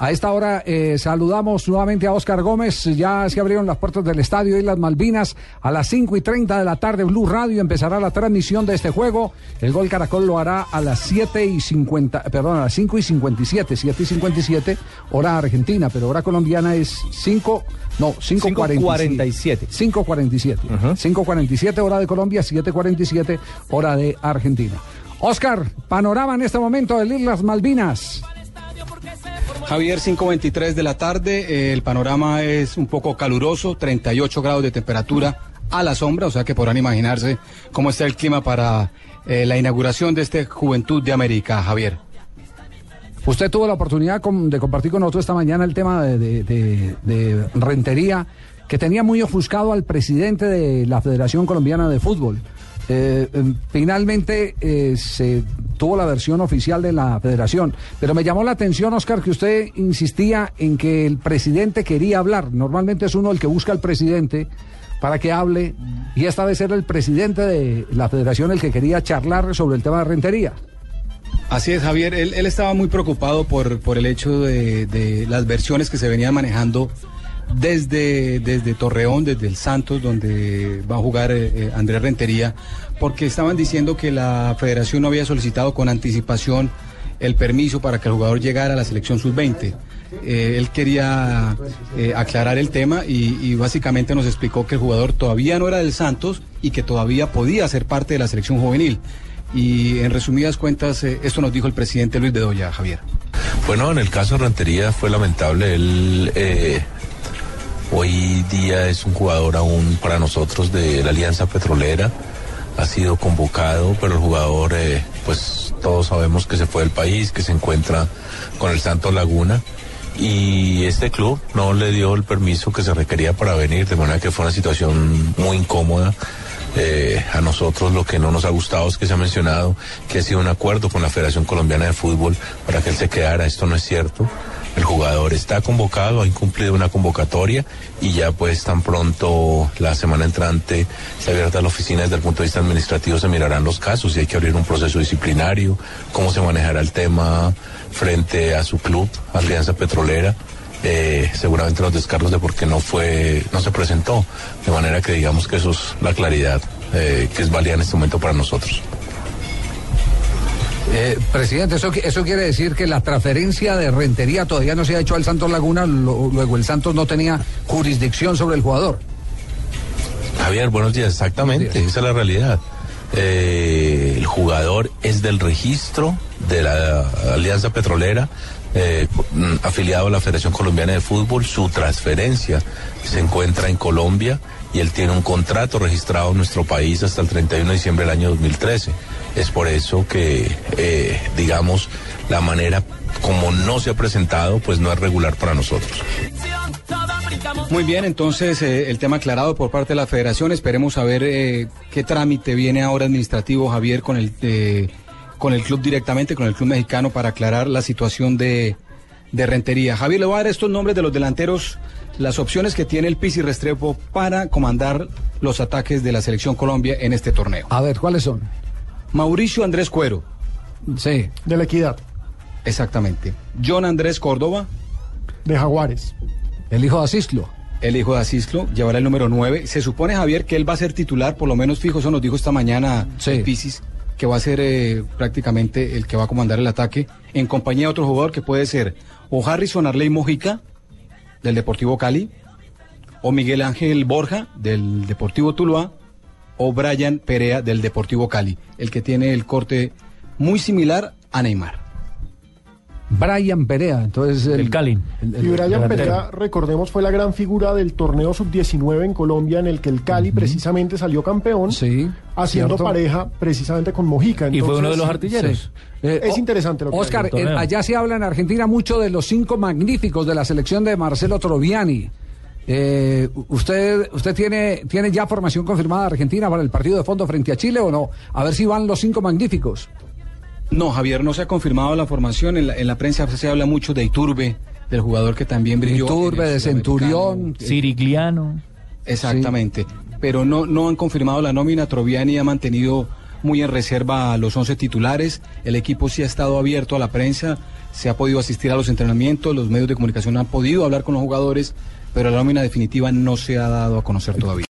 A esta hora eh, saludamos nuevamente a Oscar Gómez. Ya se abrieron las puertas del estadio Islas Malvinas. A las 5 y 30 de la tarde, Blue Radio empezará la transmisión de este juego. El gol Caracol lo hará a las 7 y 50, perdón, a las 5 y 57, 7 y 57, hora argentina, pero hora colombiana es 5, no, 5.47. 5.47. 5.47 hora de Colombia, 7.47 hora de Argentina. Oscar, panorama en este momento del Islas Malvinas. Javier, 5.23 de la tarde, eh, el panorama es un poco caluroso, 38 grados de temperatura a la sombra, o sea que podrán imaginarse cómo está el clima para eh, la inauguración de este Juventud de América, Javier. Usted tuvo la oportunidad de compartir con nosotros esta mañana el tema de Rentería, que tenía muy ofuscado al presidente de la Federación Colombiana de Fútbol. Eh, eh, finalmente eh, se tuvo la versión oficial de la federación, pero me llamó la atención, Oscar, que usted insistía en que el presidente quería hablar. Normalmente es uno el que busca al presidente para que hable, y esta vez era el presidente de la federación el que quería charlar sobre el tema de Rentería. Así es, Javier. Él, él estaba muy preocupado por, por el hecho de, de las versiones que se venían manejando desde, desde Torreón, desde el Santos, donde va a jugar eh, eh, Andrés Rentería, porque estaban diciendo que la federación no había solicitado con anticipación el permiso para que el jugador llegara a la selección sub-20. Eh, él quería aclarar el tema y, básicamente nos explicó que el jugador todavía no era del Santos y que todavía podía ser parte de la selección juvenil. Y en resumidas cuentas, esto nos dijo el presidente Luis Bedoya, Javier. Bueno, en el caso de Rentería fue lamentable. Él hoy día es un jugador aún para nosotros de la Alianza Petrolera. Ha sido convocado, pero el jugador, eh, pues todos sabemos que se fue del país, que se encuentra con el Santos Laguna. Y este club no le dio el permiso que se requería para venir, de manera que fue una situación muy incómoda. Eh, a nosotros lo que no nos ha gustado es que se ha mencionado que ha sido un acuerdo con la Federación Colombiana de Fútbol para que él se quedara. Esto no es cierto. El jugador está convocado, ha incumplido una convocatoria y ya pues tan pronto la semana entrante se abierta la oficina desde el punto de vista administrativo se mirarán los casos y hay que abrir un proceso disciplinario, cómo se manejará el tema frente a su club, Alianza Petrolera. Eh, seguramente los descargos de por qué no fue, no se presentó. De manera que digamos que eso es la claridad eh, que es válida en este momento para nosotros. Eh, presidente, eso, eso quiere decir que la transferencia de rentería todavía no se ha hecho al Santos Laguna, lo- luego el Santos no tenía jurisdicción sobre el jugador. Javier, buenos días. Exactamente, Buenos días. esa es la realidad. Eh, el jugador es del registro de la Alianza Petrolera, eh, mm, afiliado a la Federación Colombiana de Fútbol. Su transferencia se encuentra en Colombia y él tiene un contrato registrado en nuestro país hasta el 31 de diciembre del año 2013. Es por eso que, eh, digamos, la manera como no se ha presentado, pues no es regular para nosotros. Muy bien, entonces eh, el tema aclarado por parte de la federación. Esperemos saber eh, qué trámite viene ahora administrativo, Javier, con el, eh, con el club directamente, con el club mexicano, para aclarar la situación de, de Rentería. Javier, le voy a dar estos nombres de los delanteros, las opciones que tiene el Pisi Restrepo para comandar los ataques de la selección Colombia en este torneo. A ver, ¿cuáles son? Mauricio Andrés Cuero, Sí. De la equidad, exactamente. John Andrés Córdoba, de Jaguares. El hijo de Asislo. El hijo de Asislo llevará el número 9. Se supone, Javier, que él va a ser titular, por lo menos fijo, eso nos dijo esta mañana Sí. el Pisis, que va a ser eh, prácticamente el que va a comandar el ataque, en compañía de otro jugador que puede ser o Harrison Arley Mojica, del Deportivo Cali, o Miguel Ángel Borja, del Deportivo Tuluá, o Brian Perea, del Deportivo Cali, el que tiene el corte muy similar a Neymar. Brian Perea. Entonces, El Cali. el- el- Y Brian. Perea, recordemos, fue la gran figura del torneo sub-19 en Colombia, en el que el Cali precisamente salió campeón, Sí, haciendo cierto. pareja precisamente con Mojica. Y fue uno de los artilleros. Sí. Eh, Es o- interesante lo que Oscar, eh, allá se habla en Argentina mucho de los cinco magníficos de la selección de Marcelo Troviani. Eh, ¿Usted, usted tiene, tiene ya formación confirmada de Argentina para el partido de fondo frente a Chile o no? A ver si van los cinco magníficos. No, Javier, no se ha confirmado la formación. En la, en la prensa se habla mucho de Iturbe, del jugador que también brilló. Iturbe, de. Centurión. Sirigliano. Exactamente. Pero no, no han confirmado la nómina. Troviani ha mantenido muy en reserva a los 11 titulares. El equipo sí ha estado abierto a la prensa. Se ha podido asistir a los entrenamientos. Los medios de comunicación han podido hablar con los jugadores. Pero la nómina definitiva no se ha dado a conocer todavía.